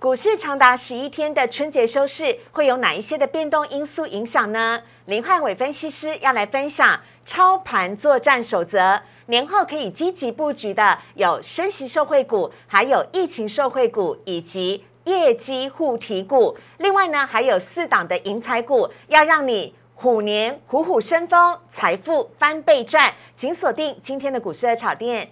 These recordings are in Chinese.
股市长达十一天的春节收市，会有哪一些的变动因素影响呢？林汉伟分析师要来分享操盘作战守则，年后可以积极布局的有升息受惠股，还有疫情受惠股，以及业绩护体股。另外呢，还有四档的银财股，要让你虎年虎虎生风，财富翻倍赚。请锁定今天的股市的炒店。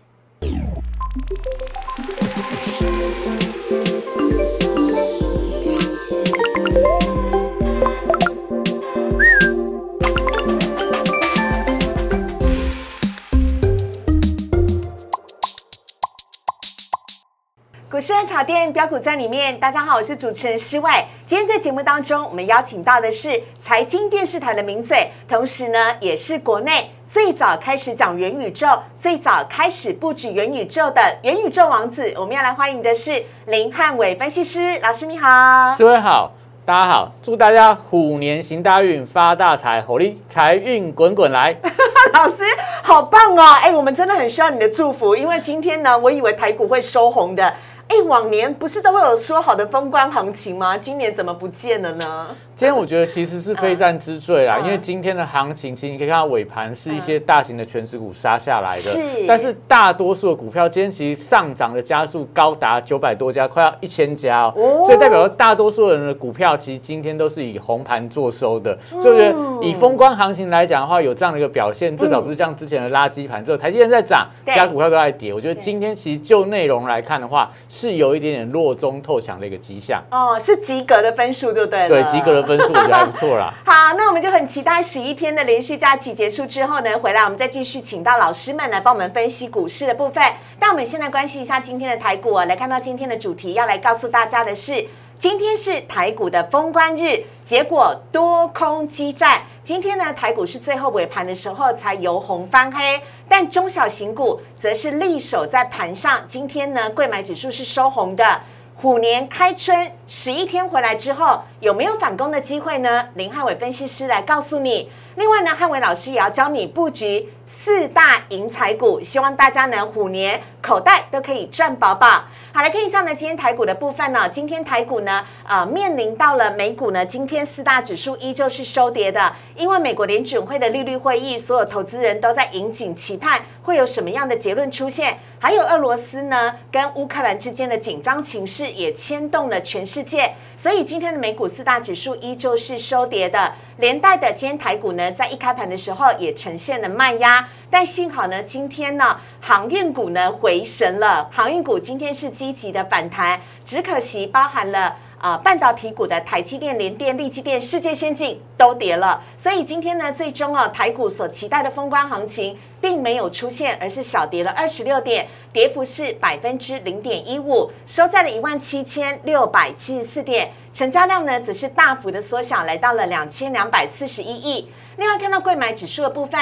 股市的炒店标股在里面，大家好，我是主持人施外。今天在节目当中，我们邀请到的是财经电视台的名嘴，同时呢，也是国内最早开始讲元宇宙、最早开始布局元宇宙的元宇宙王子。我们要来欢迎的是林汉伟分析师老师，你好，施外好，大家好，祝大家虎年行大运，发大财，火力财运滚滚来。老师好棒哦！哎，我们真的很需要你的祝福，因为今天呢，我以为台股会收红的。哎，往年不是都会有说好的风光行情吗？今年怎么不见了呢？今天我觉得其实是非战之罪啦，因为今天的行情，其实你可以看到尾盘是一些大型的全职股杀下来的，是。但是大多数的股票今天其实上涨的加速高达九百多家，快要一千家哦，所以代表大多数人的股票其实今天都是以红盘做收的。所以我觉得以封关行情来讲的话，有这样的一个表现，至少不是像之前的垃圾盘，只有台积电在涨，其他股票都在跌。我觉得今天其实就内容来看的话。是有一点点弱中透强的一个迹象哦，是及格的分数，对不对？对，及格的分数我觉得还不错啦。好，那我们就很期待十一天的连续假期结束之后呢，回来我们再继续请到老师们来帮我们分析股市的部分。那我们先来关心一下今天的台股啊，来看到今天的主题要来告诉大家的是，今天是台股的封关日，结果多空激战。今天呢，台股是最后尾盘的时候才由红翻黑，但中小型股则是力守在盘上。今天呢，贵买指数是收红的。虎年开春十一天回来之后，有没有反攻的机会呢？林汉伟分析师来告诉你。另外呢，汉伟老师也要教你布局四大银财股，希望大家呢虎年口袋都可以赚饱饱。好，来看一下呢，今天台股的部分呢。今天台股呢，呃，面临到了美股呢，今天四大指数依旧是收跌的，因为美国联准会的利率会议，所有投资人都在引颈期盼会有什么样的结论出现。还有俄罗斯呢，跟乌克兰之间的紧张情势也牵动了全世界，所以今天的美股四大指数依旧是收跌的，连带的今天台股呢，在一开盘的时候也呈现了卖压。但幸好呢，今天呢，航运股呢回神了，航运股今天是积极的反弹，只可惜包含了啊半导体股的台积电、联电、力积电、世界先进都跌了，所以今天呢，最终啊台股所期待的封关行情并没有出现，而是小跌了二十六点，跌幅是百分之零点一五，收在了一万七千六百七十四点，成交量呢则是大幅的缩小，来到了两千两百四十一亿。另外看到贵买指数的部分。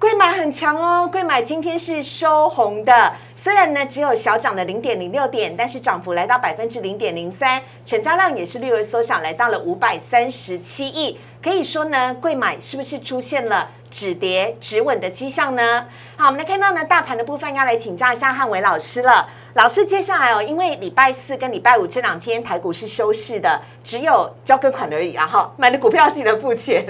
贵买很强哦，贵买今天是收红的，虽然呢只有小涨的零点零六点，但是涨幅来到百分之零点零三，成交量也是略微缩小，来到了五百三十七亿。可以说呢，贵买是不是出现了止跌止稳的迹象呢？好，我们来看到呢，大盘的部分要来请教一下汉伟老师了。老师，接下来哦，因为礼拜四跟礼拜五这两天台股是休市的，只有交割款而已啊，哈，买的股票记得付钱。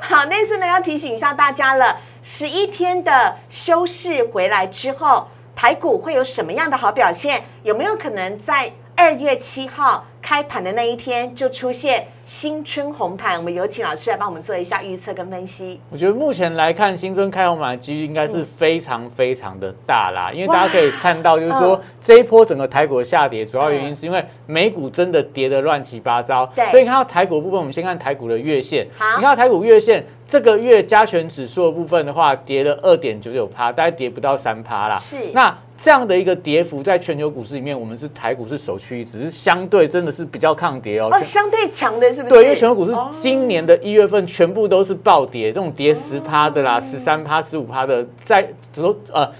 好，那次呢要提醒一下大家了。十一天的休市回来之后，台股会有什么样的好表现？有没有可能在二月七号开盘的那一天就出现？新春红盘，我们有请老师来帮我们做一下预测跟分析。我觉得目前来看，新春开红盘的几率应该是非常非常的大啦，因为大家可以看到，就是说这一波整个台股的下跌，主要原因是因为美股真的跌得乱七八糟。对，所以看到台股部分，我们先看台股的月线。好，你看到台股月线这个月加权指数的部分的话，跌了二点九九趴，大概跌不到三趴啦。是，那这样的一个跌幅，在全球股市里面，我们是台股是首屈一指，是相对真的是比较抗跌哦。哦，相对强的是不是。对，因为全球股市今年的一月份全部都是暴跌，这种跌十趴的啦，十三趴、十五趴的，在只说呃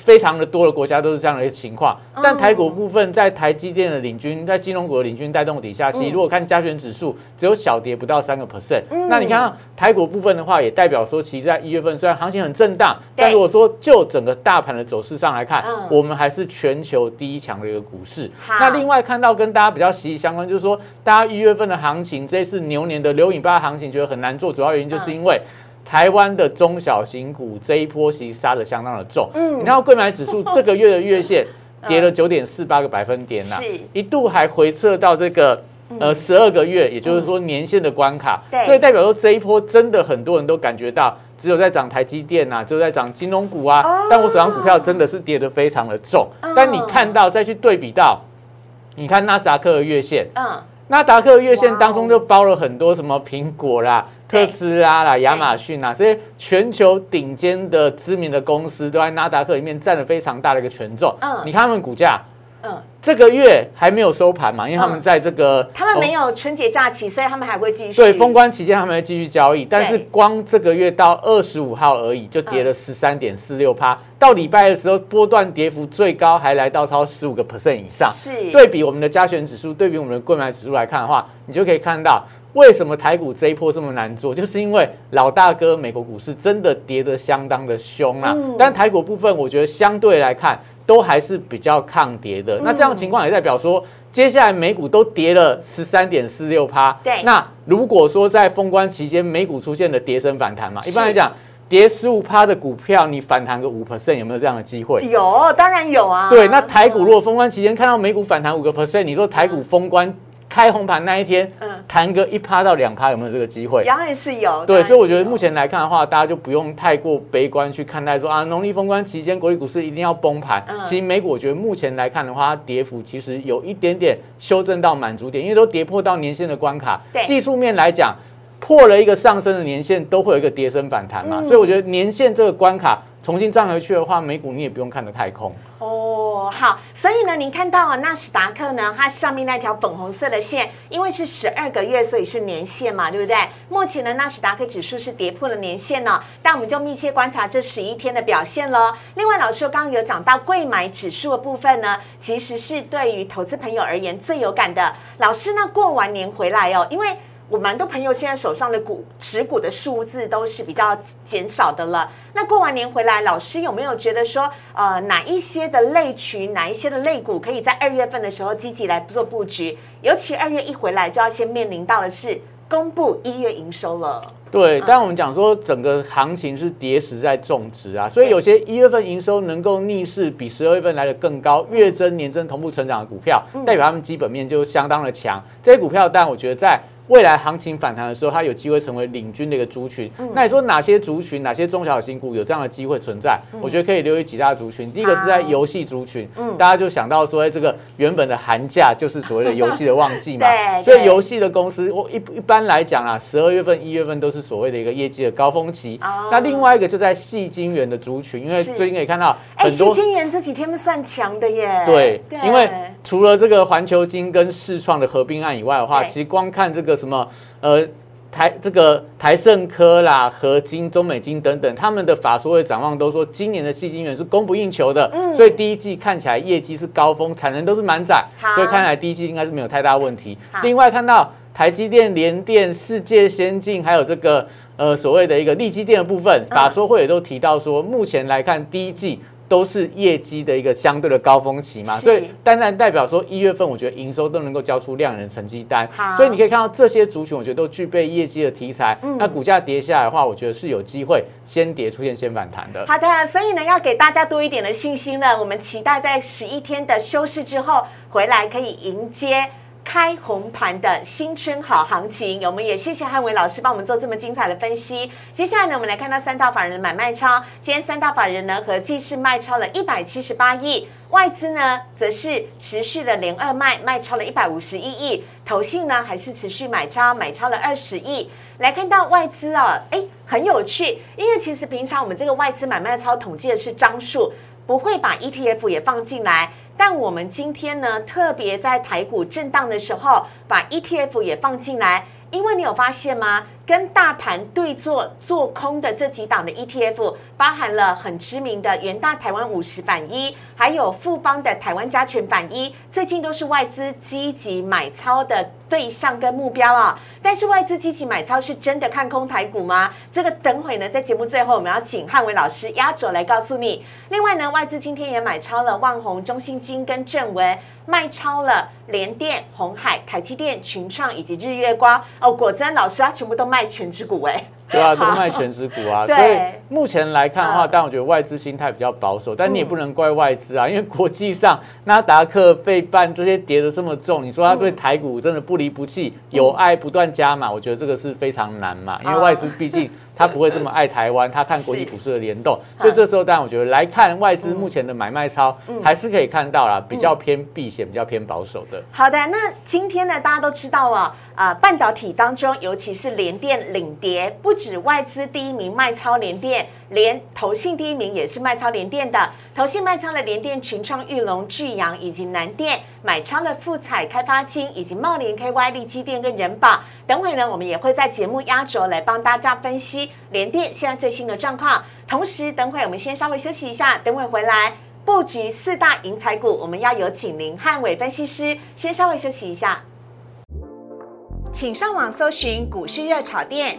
非常的多的国家都是这样的一个情况。但台股部分在台积电的领军，在金融股的领军带动底下，其实如果看加权指数只有小跌不到三个 percent，那你看台股部分的话，也代表说，其实在一月份虽然行情很震荡，但如果说就整个大盘的走势上来看，我们还是全球第一强的一个股市。那另外看到跟大家比较息息相关，就是说大家一月份的行情，这次牛年的留影八行情觉得很难做，主要原因就是因为。台湾的中小型股这一波其实杀的相当的重，嗯，你看贵买指数这个月的月线跌了九点四八个百分点呐，一度还回撤到这个呃十二个月，也就是说年限的关卡，所以代表说这一波真的很多人都感觉到只有在涨台积电呐，只有在涨金融股啊，但我手上股票真的是跌得非常的重，但你看到再去对比到，你看纳斯达克的月线，嗯，纳达克月线当中就包了很多什么苹果啦。特斯拉啦、亚马逊啊，这些全球顶尖的知名的公司都在纳达克里面占了非常大的一个权重。嗯，你看他们股价，嗯，这个月还没有收盘嘛，因为他们在这个他们没有春节假期，所以他们还会继续。对，封关期间他们会继续交易，但是光这个月到二十五号而已，就跌了十三点四六趴。到礼拜的时候，波段跌幅最高还来到超十五个 percent 以上。是，对比我们的加权指数，对比我们的购买指数来看的话，你就可以看到。为什么台股这一波这么难做？就是因为老大哥美国股市真的跌得相当的凶啊。但台股部分，我觉得相对来看都还是比较抗跌的。那这样情况也代表说，接下来美股都跌了十三点四六趴。对。那如果说在封关期间美股出现的跌升反弹嘛，一般来讲，跌十五趴的股票，你反弹个五 percent，有没有这样的机会？有，当然有啊。对。那台股如果封关期间看到美股反弹五个 percent，你说台股封关？开红盘那一天，嗯，弹个一趴到两趴，有没有这个机会？当然是有。对，所以我觉得目前来看的话，大家就不用太过悲观去看待说啊，农历封关期间国际股市一定要崩盘。其实美股我觉得目前来看的话，它跌幅其实有一点点修正到满足点，因为都跌破到年线的关卡。技术面来讲，破了一个上升的年线，都会有一个跌升反弹嘛。所以我觉得年线这个关卡重新站回去的话，美股你也不用看得太空。哦，好，所以呢，您看到啊纳斯达克呢，它上面那条粉红色的线，因为是十二个月，所以是年线嘛，对不对？目前呢，纳斯达克指数是跌破了年线了，但我们就密切观察这十一天的表现喽。另外，老师刚刚有讲到贵买指数的部分呢，其实是对于投资朋友而言最有感的。老师呢，过完年回来哦，因为。我蛮多朋友现在手上的股持股的数字都是比较减少的了。那过完年回来，老师有没有觉得说，呃，哪一些的类群，哪一些的类股，可以在二月份的时候积极来做布局？尤其二月一回来，就要先面临到的是公布一月营收了。对，但我们讲说整个行情是跌时在种植啊，所以有些一月份营收能够逆势比十二月份来的更高，月增年增同步成长的股票，代表他们基本面就相当的强。这些股票，但我觉得在未来行情反弹的时候，它有机会成为领军的一个族群。那你说哪些族群、哪些中小型股有这样的机会存在？我觉得可以留意几大族群。第一个是在游戏族群，大家就想到说，哎，这个原本的寒假就是所谓的游戏的旺季嘛。所以游戏的公司，我一一般来讲啊，十二月份、一月份都是所谓的一个业绩的高峰期。那另外一个就在细晶圆的族群，因为最近可以看到很多细晶圆这几天算强的耶。对，因为除了这个环球金跟世创的合并案以外的话，其实光看这个。什么？呃，台这个台盛科啦、合金、中美金等等，他们的法说会展望都说，今年的细晶圆是供不应求的，所以第一季看起来业绩是高峰，产能都是满载，所以看来第一季应该是没有太大问题。另外看到台积电、联电、世界先进，还有这个呃所谓的一个利基电的部分，法说会也都提到说，目前来看第一季。都是业绩的一个相对的高峰期嘛，所以当然代表说一月份我觉得营收都能够交出亮眼的成绩单，所以你可以看到这些族群，我觉得都具备业绩的题材。那股价跌下来的话，我觉得是有机会先跌出现先反弹的。好的，所以呢要给大家多一点的信心呢，我们期待在十一天的休市之后回来可以迎接。开红盘的新春好行情，我们也谢谢汉伟老师帮我们做这么精彩的分析。接下来呢，我们来看到三大法人的买卖超，今天三大法人呢合计是卖超了一百七十八亿，外资呢则是持续的连二卖，卖超了一百五十一亿，投信呢还是持续买超，买超了二十亿。来看到外资啊，哎，很有趣，因为其实平常我们这个外资买卖超统计的是张数，不会把 ETF 也放进来。但我们今天呢，特别在台股震荡的时候，把 ETF 也放进来，因为你有发现吗？跟大盘对坐做空的这几档的 ETF，包含了很知名的元大台湾五十反一，还有富邦的台湾加权反一，最近都是外资积极买超的对象跟目标啊。但是外资积极买超是真的看空台股吗？这个等会呢，在节目最后我们要请汉伟老师压轴来告诉你。另外呢，外资今天也买超了万宏、中信金跟正文，卖超了联电、红海、台积电、群创以及日月光。哦，果真老师啊全部都卖爱情之谷诶对啊，都卖全职股啊，所以目前来看的话，但我觉得外资心态比较保守，但你也不能怪外资啊，因为国际上纳达克、费半这些跌的这么重，你说他对台股真的不离不弃，有爱不断加嘛？我觉得这个是非常难嘛，因为外资毕竟。他不会这么爱台湾，他看国际股市的联动，所以这时候当然我觉得来看外资目前的买卖超，还是可以看到啦，比较偏避险，比较偏保守的。好的，那今天呢，大家都知道啊，啊，半导体当中，尤其是联电领跌，不止外资第一名卖超联电。连投信第一名也是卖超联电的，投信卖超了联电、群创、玉龙、巨阳以及南电，买超了富彩、开发金以及茂联、KY、力基电跟人保。等会呢，我们也会在节目压轴来帮大家分析联电现在最新的状况。同时，等会我们先稍微休息一下，等会回来布局四大银财股，我们要有请林汉伟分析师先稍微休息一下，请上网搜寻股市热炒店。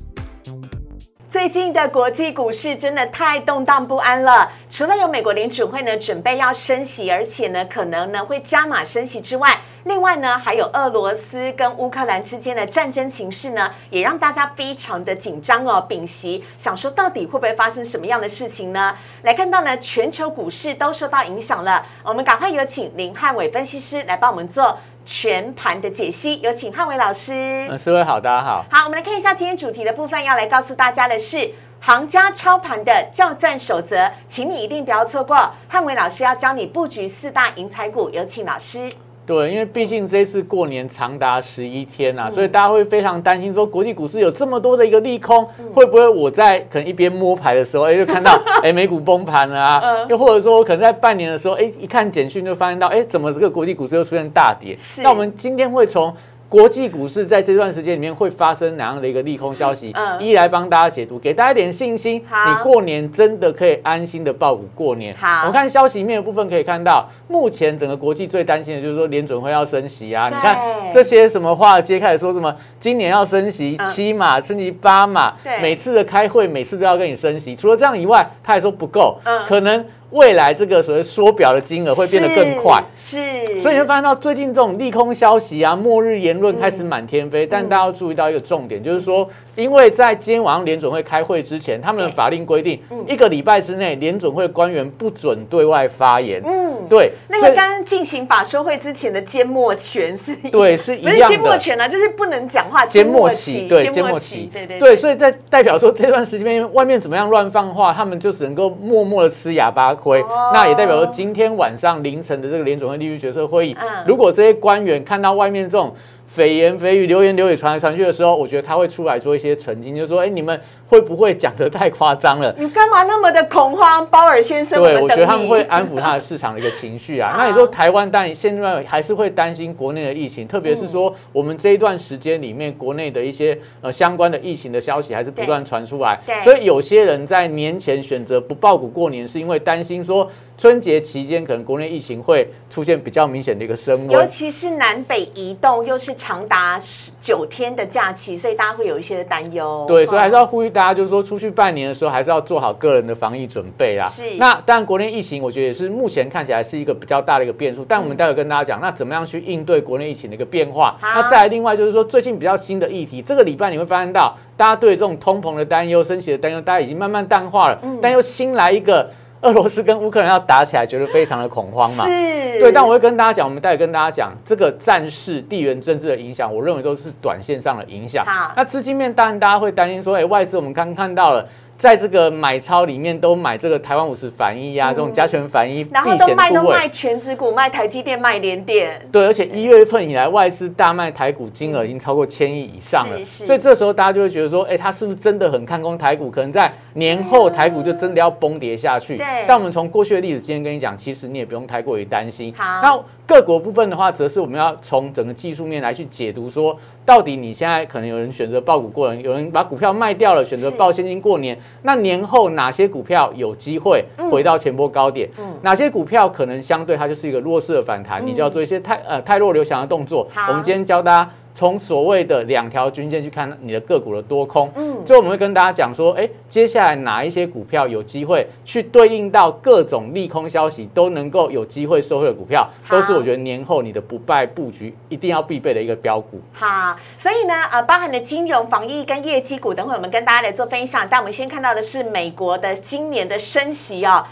最近的国际股市真的太动荡不安了。除了有美国联储会呢准备要升息，而且呢可能呢会加码升息之外，另外呢还有俄罗斯跟乌克兰之间的战争情势呢，也让大家非常的紧张哦。屏息想说，到底会不会发生什么样的事情呢？来看到呢，全球股市都受到影响了。我们赶快有请林汉伟分析师来帮我们做。全盘的解析，有请汉伟老师。嗯，四位好，大家好。好，我们来看一下今天主题的部分，要来告诉大家的是行家操盘的教战守则，请你一定不要错过。汉伟老师要教你布局四大银财股，有请老师。对，因为毕竟这次过年长达十一天呐，所以大家会非常担心，说国际股市有这么多的一个利空，会不会我在可能一边摸牌的时候，哎，就看到哎美股崩盘了啊？又或者说我可能在半年的时候，哎，一看简讯就发现到，哎，怎么这个国际股市又出现大跌？那我们今天会从。国际股市在这段时间里面会发生哪样的一个利空消息？嗯，一来帮大家解读，给大家一点信心。你过年真的可以安心的报股过年。好，我看消息面的部分可以看到，目前整个国际最担心的就是说联准会要升息啊。你看这些什么话揭开始说什么，今年要升息七码，升级八码，每次的开会每次都要跟你升息。除了这样以外，他还说不够，可能。未来这个所谓缩表的金额会变得更快，是，所以你会发现到最近这种利空消息啊、末日言论开始满天飞。但大家要注意到一个重点，就是说，因为在今天晚上联准会开会之前，他们的法令规定，一个礼拜之内联准会官员不准对外发言。嗯，对，那个刚进行法收会之前的缄默权是，对，是一样的。缄默权啊，就是不能讲话。缄默期，对，缄默期，对对对。所以在代表说这段时间外面怎么样乱放话，他们就只能够默默的吃哑巴。亏，那也代表说今天晚上凌晨的这个联总会利率决策会议，如果这些官员看到外面这种。蜚言蜚语、流言流语传来传去的时候，我觉得他会出来做一些澄清，就说：“哎，你们会不会讲得太夸张了？你干嘛那么的恐慌，鲍尔先生？”对，我觉得他们会安抚他的市场的一个情绪啊。那你说台湾，但现在还是会担心国内的疫情，特别是说我们这一段时间里面，国内的一些呃相关的疫情的消息还是不断传出来。所以有些人在年前选择不报股过年，是因为担心说。春节期间，可能国内疫情会出现比较明显的一个升温，尤其是南北移动，又是长达十九天的假期，所以大家会有一些的担忧。对，所以还是要呼吁大家，就是说出去半年的时候，还是要做好个人的防疫准备啦。是。那当然，国内疫情我觉得也是目前看起来是一个比较大的一个变数，但我们待会跟大家讲，那怎么样去应对国内疫情的一个变化？那再来，另外就是说，最近比较新的议题，这个礼拜你会发现到，大家对这种通膨的担忧、升息的担忧，大家已经慢慢淡化了，但又新来一个。俄罗斯跟乌克兰要打起来，觉得非常的恐慌嘛？是，对。但我会跟大家讲，我们待会跟大家讲这个战事、地缘政治的影响，我认为都是短线上的影响。好，那资金面当然大家会担心说，哎，外资我们刚看到了。在这个买超里面都买这个台湾五十反一呀，这种加权反一避然后都卖都卖。全指股，卖台积电，卖联电。对，而且一月份以来，外资大卖台股金额已经超过千亿以上了，所以这时候大家就会觉得说，哎，他是不是真的很看空台股？可能在年后台股就真的要崩跌下去。对但我们从过去的例子，今天跟你讲，其实你也不用太过于担心。好那各国部分的话，则是我们要从整个技术面来去解读说，到底你现在可能有人选择爆股过人，有人把股票卖掉了，选择是报现金过年。那年后哪些股票有机会回到前波高点？嗯哪些股票可能相对它就是一个弱势的反弹？你就要做一些太呃太弱留强的动作。好我们今天教大家从所谓的两条均线去看你的个股的多空。嗯最后我们会跟大家讲说，哎，接下来哪一些股票有机会去对应到各种利空消息都能够有机会收回的股票，都是我觉得年后你的不败布局一定要必备的一个标股。好，所以呢，呃，包含了金融、防疫跟业绩股，等会我们跟大家来做分享。但我们先看到的是美国的今年的升息哦，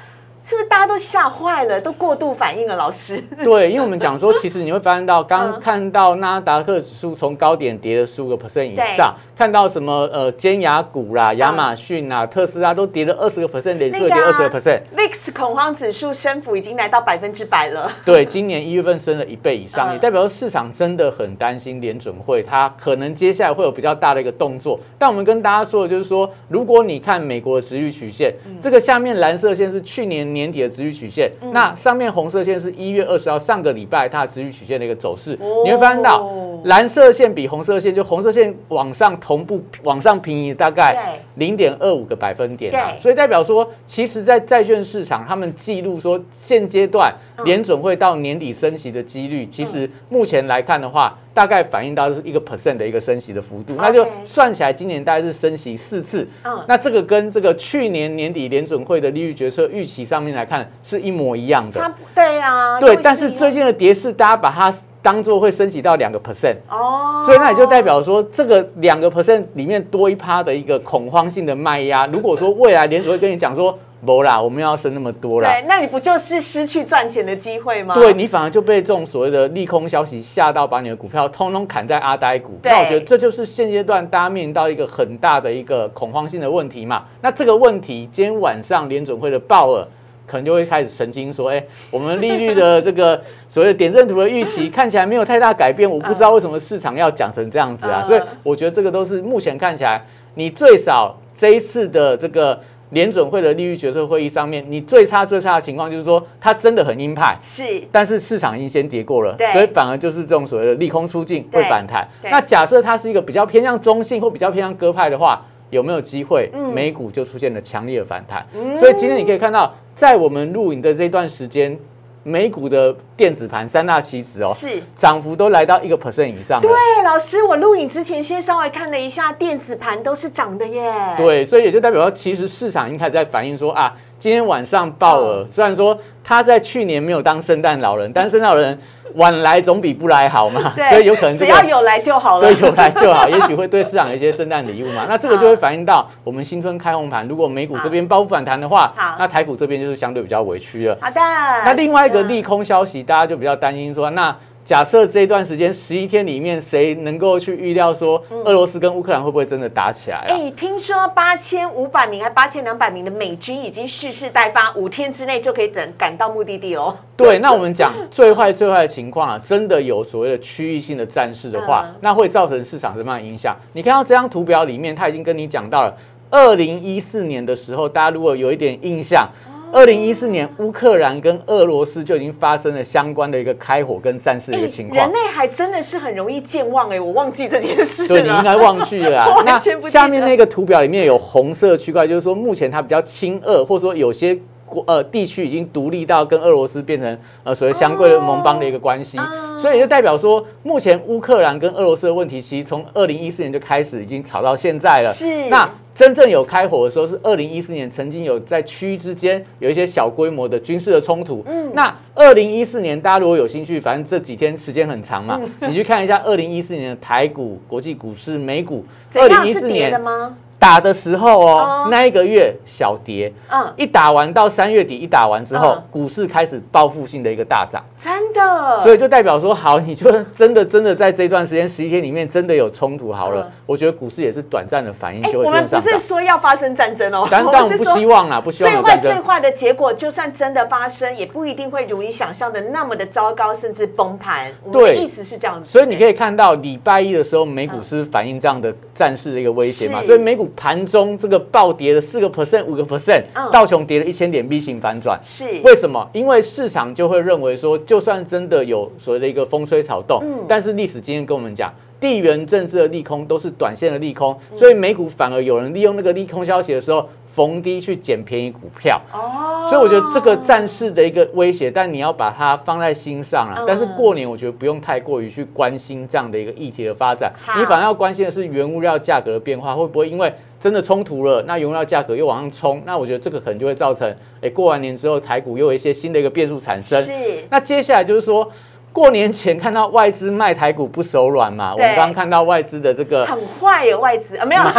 是不是大家都吓坏了，都过度反应了？老师，对，因为我们讲说，其实你会发现到，嗯刚看到纳达克指数从高点跌了十五个 percent 以上，看到什么呃尖牙股啦、亚马逊啊、特斯拉都跌了二十个 percent，连续跌二十个 percent。VIX 恐慌指数升幅已经来到百分之百了。对，今年一月份升了一倍以上，嗯也代表市场真的很担心联准会，它可能接下来会有比较大的一个动作。但我们跟大家说的就是说，如果你看美国的值率曲线，嗯这个下面蓝色线是去年年底的值率曲线，那上面红色线是一月二十号上个礼拜它的值率曲线的一个走势，哦。你会发现到蓝色线比红色线，就红色线往上同步往上平移大概零点二五个百分点啊，所以代表说，其实，在债券市场，他们记录说，现阶段嗯。联准会到年底升息的几率，其实目前来看的话，大概反映到是一个 percent 的一个升息的幅度，那就算起来，今年大概是升息四次嗯。那这个跟这个去年年底联准会的利率决策预期上面来看，是一模一样的。差不对啊，对，但是最近的跌势，大家把它当做会升息到两个 percent。哦，所以那也就代表说，这个两个 percent 里面多一趴的一个恐慌性的卖压。如果说未来联储会跟你讲说，不啦，我们要升那么多啦，对，那你不就是失去赚钱的机会吗？对你反而就被这种所谓的利空消息吓到，把你的股票通通砍在阿呆股。那我觉得这就是现阶段大家面临到一个很大的一个恐慌性的问题嘛。那这个问题，今天晚上联准会的鲍尔。可能就会开始澄清说，哎、我们利率的这个所谓的点阵图的预期看起来没有太大改变，我不知道为什么市场要讲成这样子啊。嗯所以我觉得这个都是目前看起来，你最少这一次的这个联准会的利率决策会议上面，你最差最差的情况就是说，它真的很鹰派，是。但是市场已经先跌过了，所以反而就是这种所谓的利空出尽对。会反弹。那假设它是一个比较偏向中性或比较偏向鸽派的话，有没有机会嗯。美股就出现了强烈的反弹？所以今天你可以看到，在我们录影的这段时间，美股的电子盘三大期指哦，是。涨幅都来到一个 percent 以上了。对，老师，我录影之前先稍微看了一下，电子盘都是涨的耶。对，所以也就代表说，其实市场已经开始在反映说啊，今天晚上鲍尔、虽然说他在去年没有当圣诞老人，但是圣诞老人晚来总比不来好嘛，所以有可能这个只要有来就好了。对，有来就好，也许会对市场有一些圣诞礼物嘛。那这个就会反映到我们新春开红盘，如果美股这边包覆反弹的话，那台股这边就是相对比较委屈了。好的。那另外一个利空消息，大家就比较担心说，那假设这一段时间十一天里面，谁能够去预料说俄罗斯跟乌克兰会不会真的打起来啊？哎，听说八千五百名还八千两百名的美军已经蓄势待发，五天之内就可以等赶到目的地喽。对，那我们讲最坏最坏的情况啊，真的有所谓的区域性的战事的话，嗯那会造成市场什么样的影响？你看到这张图表里面，他已经跟你讲到了，二零一四年的时候，大家如果有一点印象。二零一四年，乌克兰跟俄罗斯就已经发生了相关的一个开火跟战事的一个情况人。类还真的是很容易健忘哎，我忘记这件事了。对，你应该忘记了啊。那下面那个图表里面有红色区块，就是说目前它比较亲俄，或者说有些国呃地区已经独立到跟俄罗斯变成呃所谓相对的盟邦的一个关系，哦所以就代表说，目前乌克兰跟俄罗斯的问题，其实从二零一四年就开始已经吵到现在了。是那真正有开火的时候是二零一四年，曾经有在区域之间有一些小规模的军事的冲突。嗯，那二零一四年大家如果有兴趣，反正这几天时间很长嘛，嗯你去看一下二零一四年的台股、国际股市、美股。怎样是跌的吗？打的时候哦哦，那一个月小跌，嗯，一打完到三月底一打完之后嗯，股市开始报复性的一个大涨，真的，所以就代表说，好，你就真的真的在这段时间十一天里面真的有冲突好了嗯，我觉得股市也是短暂的反应哎，就会我们不是。说要发生战争哦，但但 我们不希望啦，不希望最坏。最坏的结果，就算真的发生，也不一定会如你想象的那么的糟糕，甚至崩盘。对。意思是这样子。所以你可以看到礼拜一的时候，美股是反映这样的战事的一个威胁嘛，是。所以美股盘中这个暴跌了四个 percent、五个 percent，嗯道琼跌了一千点 V 型反转。是为什么？因为市场就会认为说，就算真的有所谓的一个风吹草动，嗯但是历史经验跟我们讲，地缘政治的利空都是短线的利空，嗯所以美股反而有人利用那个利空消息的时候逢低去捡便宜股票。哦，所以我觉得这个战事的一个威胁，但你要把它放在心上啊嗯。但是过年我觉得不用太过于去关心这样的一个议题的发展，你反而要关心的是原物料价格的变化，会不会因为真的冲突了，那原物料价格又往上冲，那我觉得这个可能就会造成，哎，过完年之后台股又有一些新的一个变数产生。是那接下来就是说。过年前看到外资卖台股不手软嘛，我们对刚刚看到外资的这个很坏耶，外资啊，没有。啦，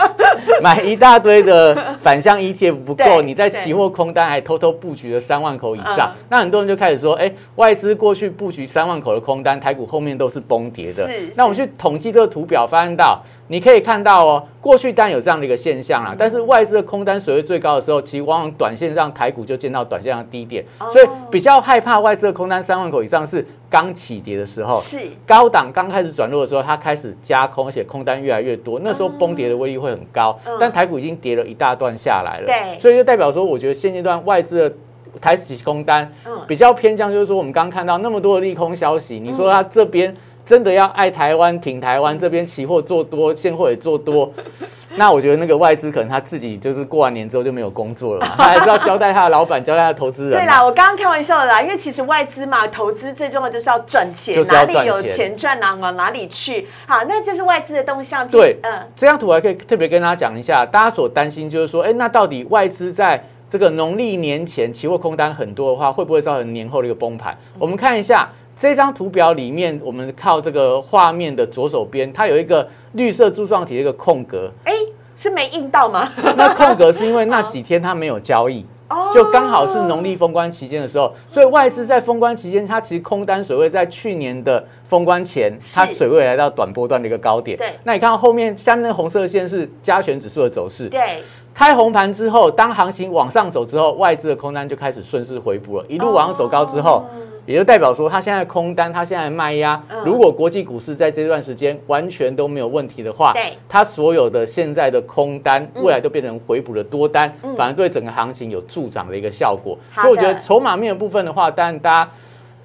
买一大堆的反向 ETF 不够，你在期货空单还偷偷布局了三万口以上嗯，那很多人就开始说，哎，外资过去布局三万口的空单，台股后面都是崩跌的。是。那我们去统计这个图表，发现到你可以看到哦，过去单有这样的一个现象嗯。啦，但是外资的空单水位最高的时候，其实往往短线上台股就见到短线上低点，哦。所以比较害怕外资的空单三万口以上是刚起跌的时候，是高档刚开始转弱的时候，它开始加空，而且空单越来越多，那时候崩跌的威力会很高。嗯但台股已经跌了一大段下来了，对所以就代表说，我觉得现阶段外资的台子期空单嗯比较偏向，就是说我们刚刚看到那么多的利空消息，你说它这边。真的要爱台湾、挺台湾，这边期货做多，现货也做多，那我觉得那个外资可能他自己就是过完年之后就没有工作了嘛，他 还是要交代他的老板、交代他的投资人嘛。对啦，我刚刚开玩笑的啦，因为其实外资嘛，投资最重要就是要赚钱，就是哪里有钱钱赚哪往哪里去。好，那这是外资的动向。对嗯，这张图我还可以特别跟大家讲一下，大家所担心就是说，哎，那到底外资在这个农历年前期货空单很多的话，会不会造成年后的一个崩盘？我们看一下这张图表里面，我们靠这个画面的左手边，它有一个绿色柱状体的一个空格，哎，是没印到吗？那空格 是因为那几天它没有交易。哦就刚好是农历封关期间的时候，所以外资在封关期间，它其实空单水位在去年的封关前，它水位来到短波段的一个高点。对那你看到后面下面的红色线是加权指数的走势。对，开红盘之后，当行情往上走之后，外资的空单就开始顺势回补了，一路往上走高之后。也就代表说，它现在空单，它现在卖压嗯，如果国际股市在这段时间完全都没有问题的话对，它所有的现在的空单，嗯未来都变成回补的多单嗯，反而对整个行情有助长的一个效果。所以我觉得筹码面的部分的话，当然大家。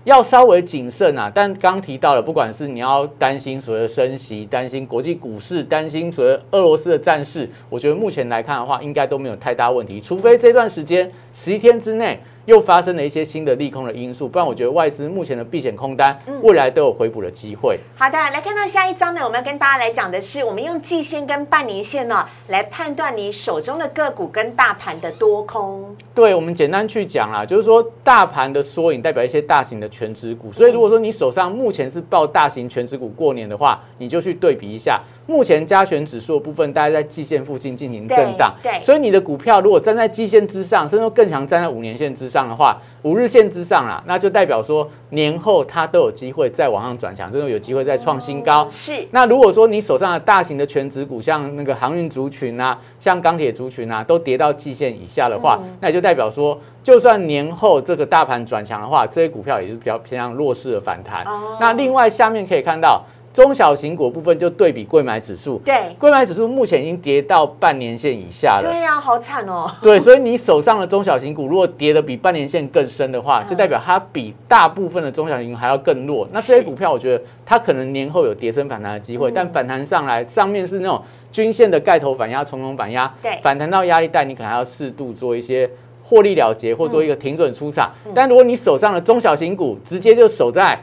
要稍微谨慎啊，但刚提到了，不管是你要担心所谓的升息，担心国际股市，担心所谓俄罗斯的战事，我觉得目前来看的话，应该都没有太大问题，除非这段时间十一天之内又发生了一些新的利空的因素，不然我觉得外资目前的避险空单，未来都有回补的机会。好的，来看到下一章呢，我们要跟大家来讲的是，我们用季线跟半年线呢，来判断你手中的个股跟大盘的多空。对，我们简单去讲啦，就是说大盘的缩影代表一些大型的全指股，所以如果说你手上目前是报大型全指股过年的话，你就去对比一下，目前加权指数的部分大概在季线附近进行震荡，对对。所以你的股票如果站在季线之上，甚至更强站在五年线之上的话，五日线之上啦，那就代表说年后它都有机会再往上转强，真的有机会再创新高。是那如果说你手上的大型的全指股，像那个航运族群啊，像钢铁族群啊，都跌到季线以下的话，那也就代表说，就算年后这个大盘转强的话，这些股票也是比较偏向弱势的反弹。哦那另外下面可以看到中小型股部分就对比贵买指数，对贵买指数目前已经跌到半年线以下了。对呀、好惨哦。对，所以你手上的中小型股如果跌的比半年线更深的话，嗯就代表它比大部分的中小型股还要更弱。那这些股票，我觉得它可能年后有跌升反弹的机嗯会，但反弹上来上面是那种均线的盖头反压、重重反压对，反弹到压力带，你可能还要适度做一些。获利了结或做一个停准出场，嗯但如果你手上的中小型股直接就守在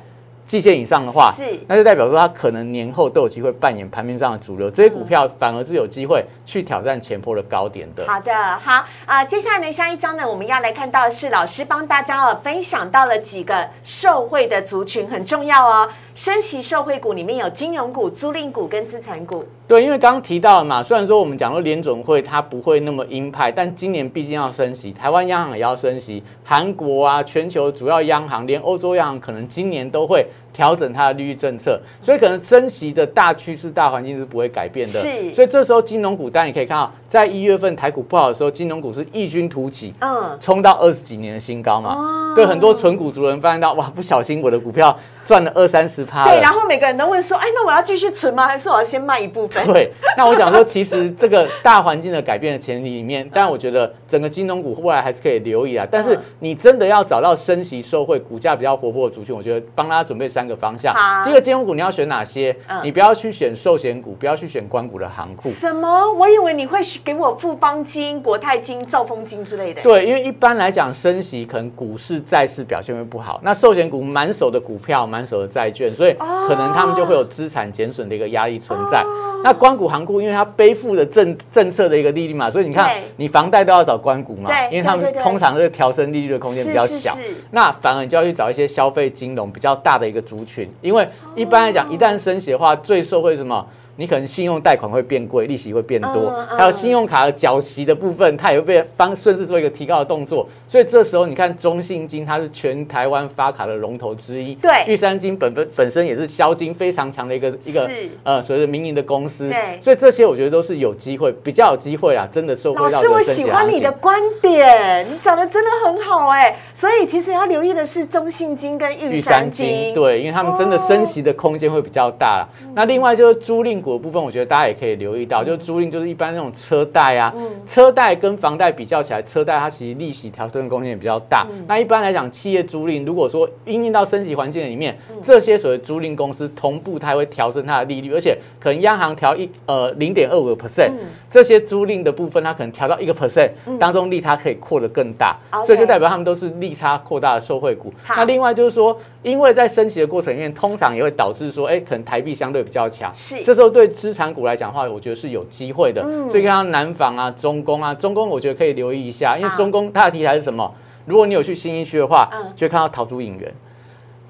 季线以上的话，是那就代表说它可能年后都有机会扮演盘面上的主流，这些股票反而是有机会去挑战前坡的高点的。好的，好啊、接下来呢，下一章呢，我们要来看到的是老师帮大家哦分享到了几个受惠的族群，很重要哦。升息受惠股里面有金融股、租赁股跟资产股。对，因为刚刚提到了嘛，虽然说我们讲说联准会它不会那么鹰派，但今年毕竟要升息，台湾央行也要升息，韩国啊，全球主要央行，连欧洲央行可能今年都会。调整它的利率政策，所以可能升息的大趋势、大环境是不会改变的。是，所以这时候金融股，大家也可以看到，在一月份台股不好的时候，金融股是异军突起，嗯，冲到二十几年的新高嘛。对，很多纯股族人发现到，哇，不小心我的股票赚了二三十趴。对，然后每个人都问说，哎，那我要继续存吗？还是我要先卖一部分？对，那我想说，其实这个大环境的改变的前提里面，但我觉得整个金融股未来还是可以留意啊。但是你真的要找到升息受惠、股价比较活泼的族群，我觉得帮大家准备三个方向。第一个金融股你要选哪些？你不要去选寿险股，不要去选关谷的行库。什么？我以为你会给我富邦金、国泰金、兆丰金之类的。对，因为一般来讲升息可能股市债市表现会不好，那寿险股满手的股票、满手的债券，所以可能他们就会有资产减损的一个压力存在。那关谷行库，因为它背负了政政策的一个利率嘛，所以你看你房贷都要找关谷嘛，因为他们通常这个调升利率的空间比较小。那反而你就要去找一些消费金融比较大的一个族群，因为一般来讲，一旦升息的话，最受惠什么？你可能信用贷款会变贵，利息会变多，还有信用卡的缴息的部分，它也会被帮顺势做一个提高的动作。所以这时候你看中信金，它是全台湾发卡的龙头之一。对，玉山金本本本身也是销金非常强的一个一个呃，所谓的民营的公司。对，所以这些我觉得都是有机会，比较有机会啊，真的受惠到。老师，我喜欢你的观点，你讲的真的很好哎。所以其实要留意的是中信金跟玉山金，对，因为他们真的升息的空间会比较大了。那另外就是租赁股的部分，我觉得大家也可以留意到，就租赁就是一般那种车贷啊，车贷跟房贷比较起来，车贷它其实利息调升的空间也比较大。那一般来讲，企业租赁如果说应用到升级环境里面，这些所谓租赁公司同步它会调升它的利率，而且可能央行调一呃零点二五个 percent，这些租赁的部分它可能调到一个 percent 当中利差可以扩得更大，所以就代表他们都是利差扩大的受惠股。那另外就是说，因为在升息的过程里面，通常也会导致说，哎，可能台币相对比较强，是。这时候对资产股来讲的话，我觉得是有机会的。所以看南房啊、中工啊、中工，我觉得可以留意一下，因为中工它的题材是什么？如果你有去新一区的话，就会看到桃竹影园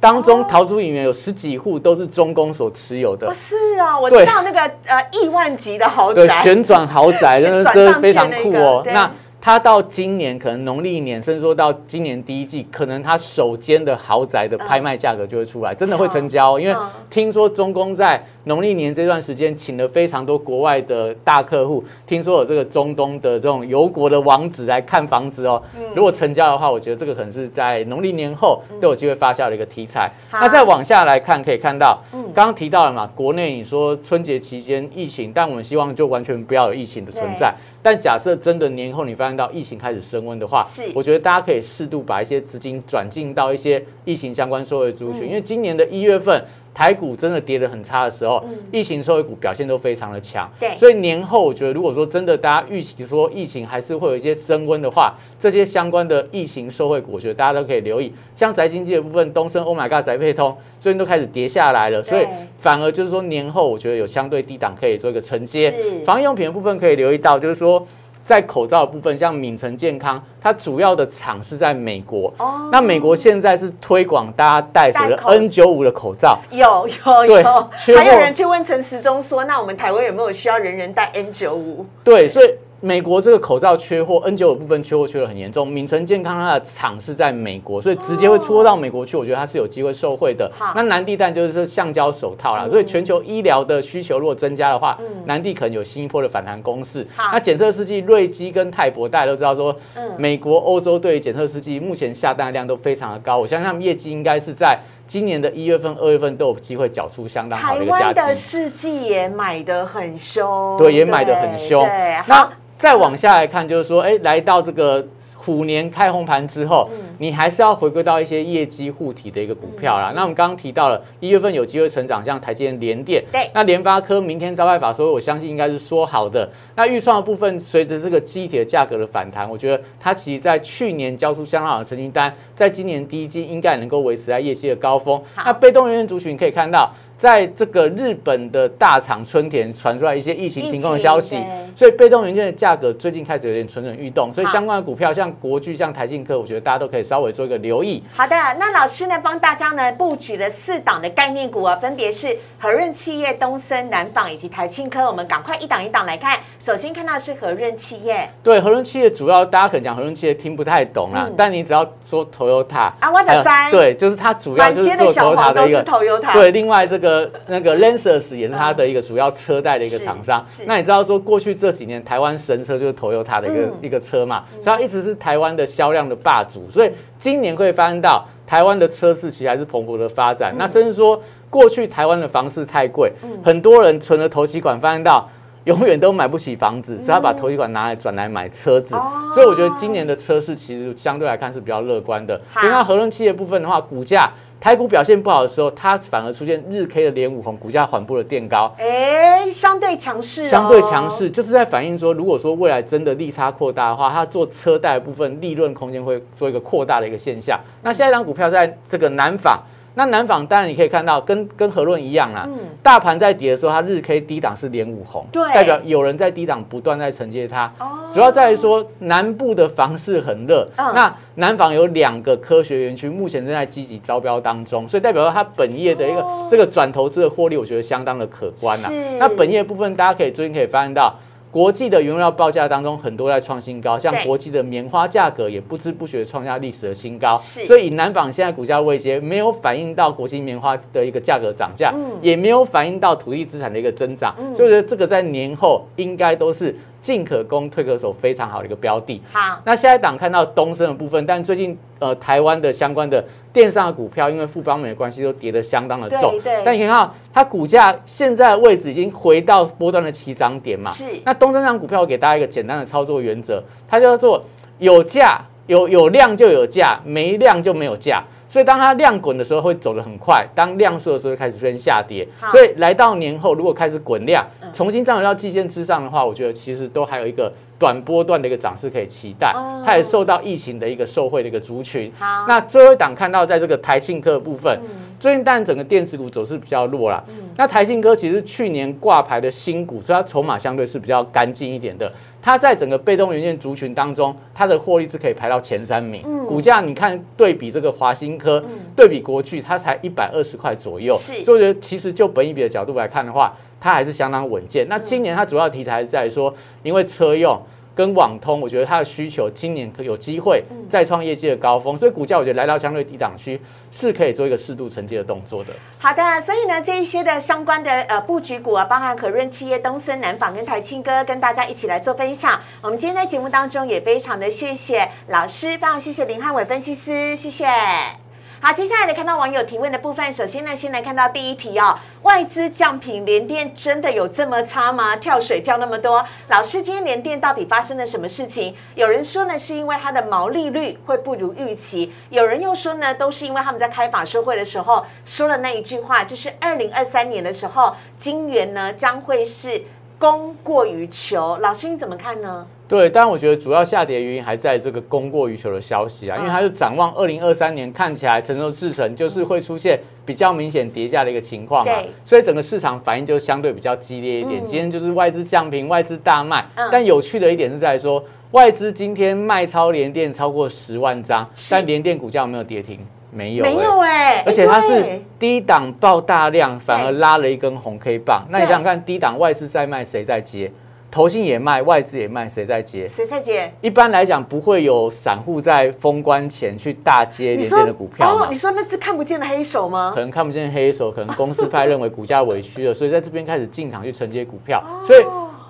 当中，桃竹影园有十几户都是中工所持有的。是啊，我知道那个呃亿万级的豪宅，对，旋转豪宅，真的真的非常酷哦。那它到今年可能农历年，甚至说到今年第一季，可能它首间的豪宅的拍卖价格就会出来，真的会成交。因为听说中公在农历年这段时间请了非常多国外的大客户，听说有这个中东的这种游国的王子来看房子哦。如果成交的话，我觉得这个可能是在农历年后都有机会发酵的一个题材。那再往下来看，可以看到，刚刚提到了嘛，国内你说春节期间疫情，但我们希望就完全不要有疫情的存在。但假设真的年后你发现到疫情开始升温的话，是，我觉得大家可以适度把一些资金转进到一些疫情相关社会族群，因为今年的一月份。台股真的跌得很差的时候，疫情受惠股表现都非常的强。对，所以年后我觉得，如果说真的大家预期说疫情还是会有一些升温的话，这些相关的疫情受惠股，我觉得大家都可以留意。像宅经济的部分，东升、Oh my God、宅配通最近都开始跌下来了，所以反而就是说年后我觉得有相对低档可以做一个承接。防疫用品的部分可以留意到，就是说。在口罩的部分，像敏成健康，它主要的厂是在美国。哦。那美国现在是推广大家戴所谓 N 九五的口罩。有有有。还有人去问陈时中说：“那我们台湾有没有需要人人戴 N 九五？”对，所以。美国这个口罩缺货，N 九五部分缺货缺的很严重。敏成健康它的厂是在美国，所以直接会出货到美国去。我觉得它是有机会受惠的。那南地蛋就是橡胶手套啦，所以全球医疗的需求如果增加的话，南地可能有新一波的反弹攻势。那检测试剂瑞基跟泰博大家都知道说，美国、欧洲对于检测试剂目前下单量都非常的高。我相信他们业绩应该是在今年的一月份、二月份都有机会缴出相当好的一个价台湾的试剂也买的很凶，对，也买的很凶。那再往下来看，就是说，哎，来到这个。虎年开红盘之后，你还是要回归到一些业绩护体的一个股票啦。那我们刚刚提到了一月份有机会成长，像台积电、联电。对。那联发科明天召开法说，我相信应该是说好的。那预算的部分，随着这个机铁价格的反弹，我觉得它其实在去年交出相当好的成绩单，在今年第一季应该能够维持在业绩的高峰。那被动元件族群可以看到，在这个日本的大厂春田传出来一些疫情停工的消息，所以被动元件的价格最近开始有点蠢蠢欲动，所以相关的股票像国巨、像台信科，我觉得大家都可以稍微做一个留意。好的，那老师呢帮大家呢布局了四档的概念股啊，分别是和润企业、东森、南纺以及台庆科。我们赶快一档一档来看。首先看到是和润企业对和润企业主要大家可能讲和润企业听不太懂啦，嗯但你只要说 Toyota 啊我就还有知对，就是它主要满就是做街的小 Toyota 黄都是的一个。Toyota，对，另外这个那个 Lancers 也是它的一个主要车贷的一个厂商。那你知道说过去这几年台湾神车就是 Toyota 的一个、嗯一个车嘛，所以它一直是台湾的销量的霸主。所以今年会发现到台湾的车市其实还是蓬勃的发嗯展。那甚至说过去台湾的房市太贵，很多人存了头期款，发现到。永远都买不起房子，所以他把头期款拿来转来买车子，哦所以我觉得今年的车市其实相对来看是比较乐观的。所以那和润企业部分的话，股价台股表现不好的时候，它反而出现日 K 的连五红，股价缓步的垫高，哎，相对强势、哦，相对强势，就是在反映说，如果说未来真的利差扩大的话，它做车贷的部分利润空间会做一个扩大的一个现象。那下一张股票在这个南纺。那南纺当然你可以看到跟跟和润一样啦，嗯大盘在跌的时候，它日 K 低档是连五红，对代表有人在低档不断在承接它。哦主要在于说南部的房市很热，嗯那南纺有两个科学园区，目前正在积极招标当中，所以代表说它本业的一个、哦这个转投资的获利，我觉得相当的可观啊。那本业部分，大家可以最近可以发现到。国际的原料报价当中，很多在创新高，像对。国际的棉花价格也不知不觉创下历史的新高。所以以南纺现在股价位阶，没有反映到国际棉花的一个价格涨价，嗯。也没有反映到土地资产的一个增长，嗯。所以我觉得这个在年后应该都是进可攻退可守非常好的一个标的。好，那下一档看到东升的部分，但最近呃台湾的相关的电商的股票，因为富邦美的关系，都跌得相当的重对对。但你看到它股价现在的位置已经回到波段的起涨点嘛。是那东升这档股票，我给大家一个简单的操作原则，它叫做有价有有量就有价，没量就没有价。所以当它量滚的时候会走得很快，当量缩的时候就开始出现下跌好。所以来到年后，如果开始滚量嗯，重新站回到季线之上的话，我觉得其实都还有一个短波段的一个涨势可以期待哦。它也受到疫情的一个受惠的一个族群。好，那最后一档看到在这个台庆科的部分，嗯最近但整个电子股走势比较弱啦。那台信科其实去年挂牌的新股，所以它筹码相对是比较干净一点的。它在整个被动元件族群当中，它的获利是可以排到前三名。嗯股价你看对比这个华新科，对比国巨，它才一百二十块左右。是所以我觉得其实就本益比的角度来看的话，它还是相当稳健。那今年它主要题材是在于说，因为车用。跟网通，我觉得它的需求今年可有机会再创业绩的高峰，所以股价我觉得来到相对低档区是可以做一个适度承接的动作的。好的，所以呢，这一些的相关的呃布局股啊，包含可润企业、东森、南纺跟台青哥，跟大家一起来做分享。我们今天在节目当中也非常的谢谢老师，非常谢谢林汉伟分析师，谢谢。好，接下来来看到网友提问的部分。首先呢，先来看到第一题哦，外资降频联电真的有这么差吗？跳水跳那么多，老师，今天联电到底发生了什么事情？有人说呢，是因为它的毛利率会不如预期；有人又说呢，都是因为他们在开法说会的时候说了那一句话，就是二零二三年的时候，金元呢将会是供过于求。老师你怎么看呢？对，当然我觉得主要下跌的原因还在这个供过于求的消息啊，因为它是展望二零二三年，看起来成熟制成就是会出现比较明显跌价的一个情况嘛，所以整个市场反应就相对比较激烈一点。嗯今天就是外资降频，外资大卖嗯，但有趣的一点是在说，外资今天卖超联电超过十万张，是但联电股价有没有跌停？没有、没欸有哎、而且它是低档爆大量，反而拉了一根红 K 棒。那你想想看，低档外资在卖，谁在接？投信也卖，外资也卖，谁在接？谁在接？一般来讲，不会有散户在封关前去大接你说联电的股票哦，你？说那只看不见的黑手吗可？能看不见黑手，可能公司派认为股价委屈了，所以在这边开始进场去承接股票，哦所以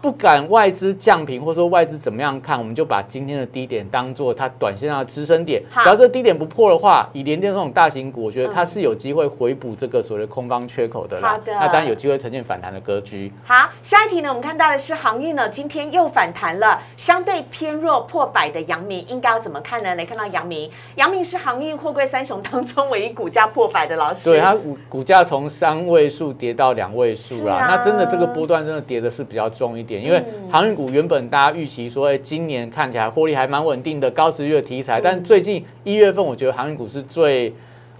不敢外资降平，或者说外资怎么样看，我们就把今天的低点当做它短线上的支撑点。好只要这个低点不破的话，以联电这种大型股，我觉得它嗯是有机会回补这个所谓的空方缺口的啦。好的那当然有机会呈现反弹的格局。好，下一题呢，我们看到的是航运呢，今天又反弹了，相对偏弱破百的阳明，应该要怎么看呢？来看到阳明，阳明是航运货柜三雄当中唯一股价破百的老师。对它股股价从三位数跌到两位数啦，啊那真的这个波段真的跌的是比较重一点，因为嗯航运股原本大家预期说，哎，今年看起来获利还蛮稳定的高值率的题材，嗯但最近一月份我觉得航运股是最。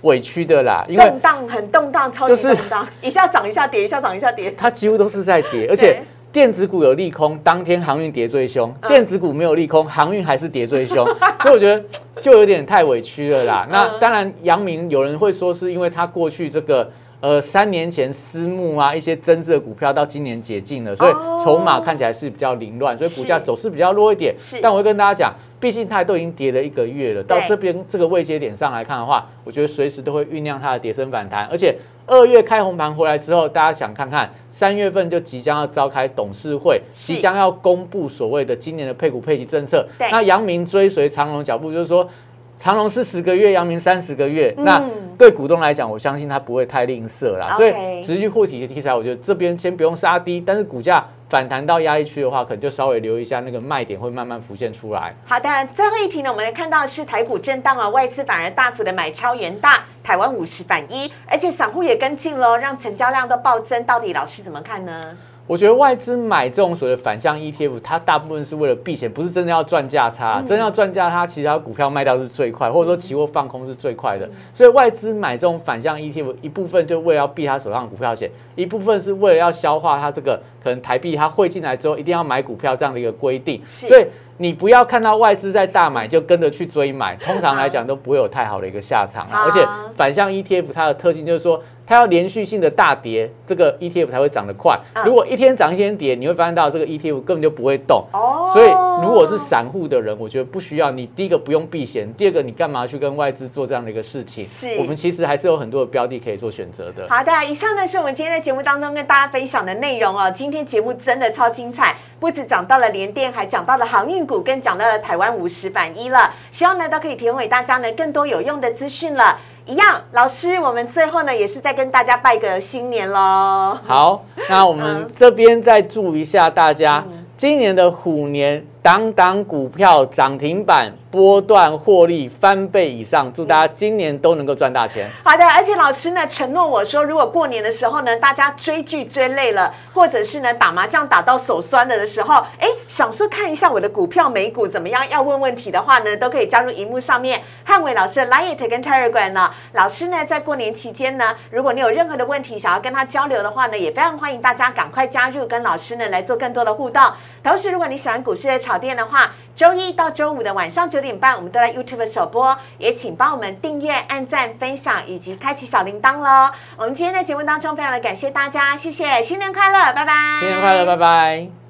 委屈的啦，因为动荡很动荡，超级就是动荡，一下涨一下跌，一下涨一下跌。它几乎都是在跌，而且电子股有利空，当天航运跌最凶；嗯电子股没有利空，航运还是跌最凶。所以我觉得就有点太委屈了啦。那嗯当然，阳明有人会说是因为他过去这个。呃，三年前私募啊，一些增资的股票到今年解禁了，所以哦筹码看起来是比较凌乱，所以股价走势比较弱一点是。但我会跟大家讲，毕竟它都已经跌了一个月了，到对这边这个位阶点上来看的话，我觉得随时都会酝酿它的跌升反弹，而且二月开红盘回来之后，大家想看看三月份就即将要召开董事会，即将要公布所谓的今年的配股配息政策。那阳明追随长隆脚步，就是说。长隆是十个月，阳明三十个月。嗯那对股东来讲，我相信他不会太吝啬啦。所以，直率护体的题材，我觉得这边先不用杀低，但是股价反弹到压力区的话，可能就稍微留意一下那个卖点会慢慢浮现出来。好的，最后一题呢，我们来看到是台股震荡啊，外资反而大幅的买超元大，台湾五十反一，而且散户也跟进喽，让成交量都暴增。到底老师怎么看呢？我觉得外资买这种所谓的反向 ETF，它大部分是为了避险，不是真的要赚价差。真要赚价差，其实它股票卖掉是最快，或者说期货放空是最快的。所以外资买这种反向 ETF，一部分就为了要避他手上的股票险，一部分是为了要消化它这个可能台币它汇进来之后一定要买股票这样的一个规定。所以你不要看到外资在大买就跟着去追买，通常来讲都不会有太好的一个下场啊。而且反向 ETF 它的特性就是说，它要连续性的大跌，这个 ETF 才会涨得快嗯。如果一天涨一天跌，你会发现到这个 ETF 根本就不会动。哦所以如果是散户的人，我觉得不需要你第一个不用避险，第二个你干嘛去跟外资做这样的一个事情是？我们其实还是有很多的标的可以做选择的。好的，以上呢是我们今天的节目当中跟大家分享的内容哦。今天节目真的超精彩，不止讲到了联电，还讲到了航运股，更讲到了台湾五十反一了。希望呢都可以提供给大家呢更多有用的资讯了。一样，老师，我们最后呢也是在跟大家拜个新年喽。好，那我们这边再祝一下大家，今年的虎年档档股票涨停板波段获利翻倍以上，祝大家今年都能够赚大钱。好的，而且老师呢承诺我说，如果过年的时候呢，大家追剧追累了，或者是呢打麻将打到手酸了的时候，哎，想说看一下我的股票美股怎么样，要问问题的话呢，都可以加入荧幕上面汉伟老师的 Light 跟 Telegram 呢。老师呢在过年期间呢，如果你有任何的问题想要跟他交流的话呢，也非常欢迎大家赶快加入，跟老师呢来做更多的互动。同时，如果你喜欢股市的炒店的话，周一到周五的晚上九点半，我们都在 YouTube 首播，也请帮我们订阅、按赞、分享以及开启小铃铛喽。我们今天在节目当中非常的感谢大家，谢谢，新年快乐，拜拜，新年快乐，拜拜。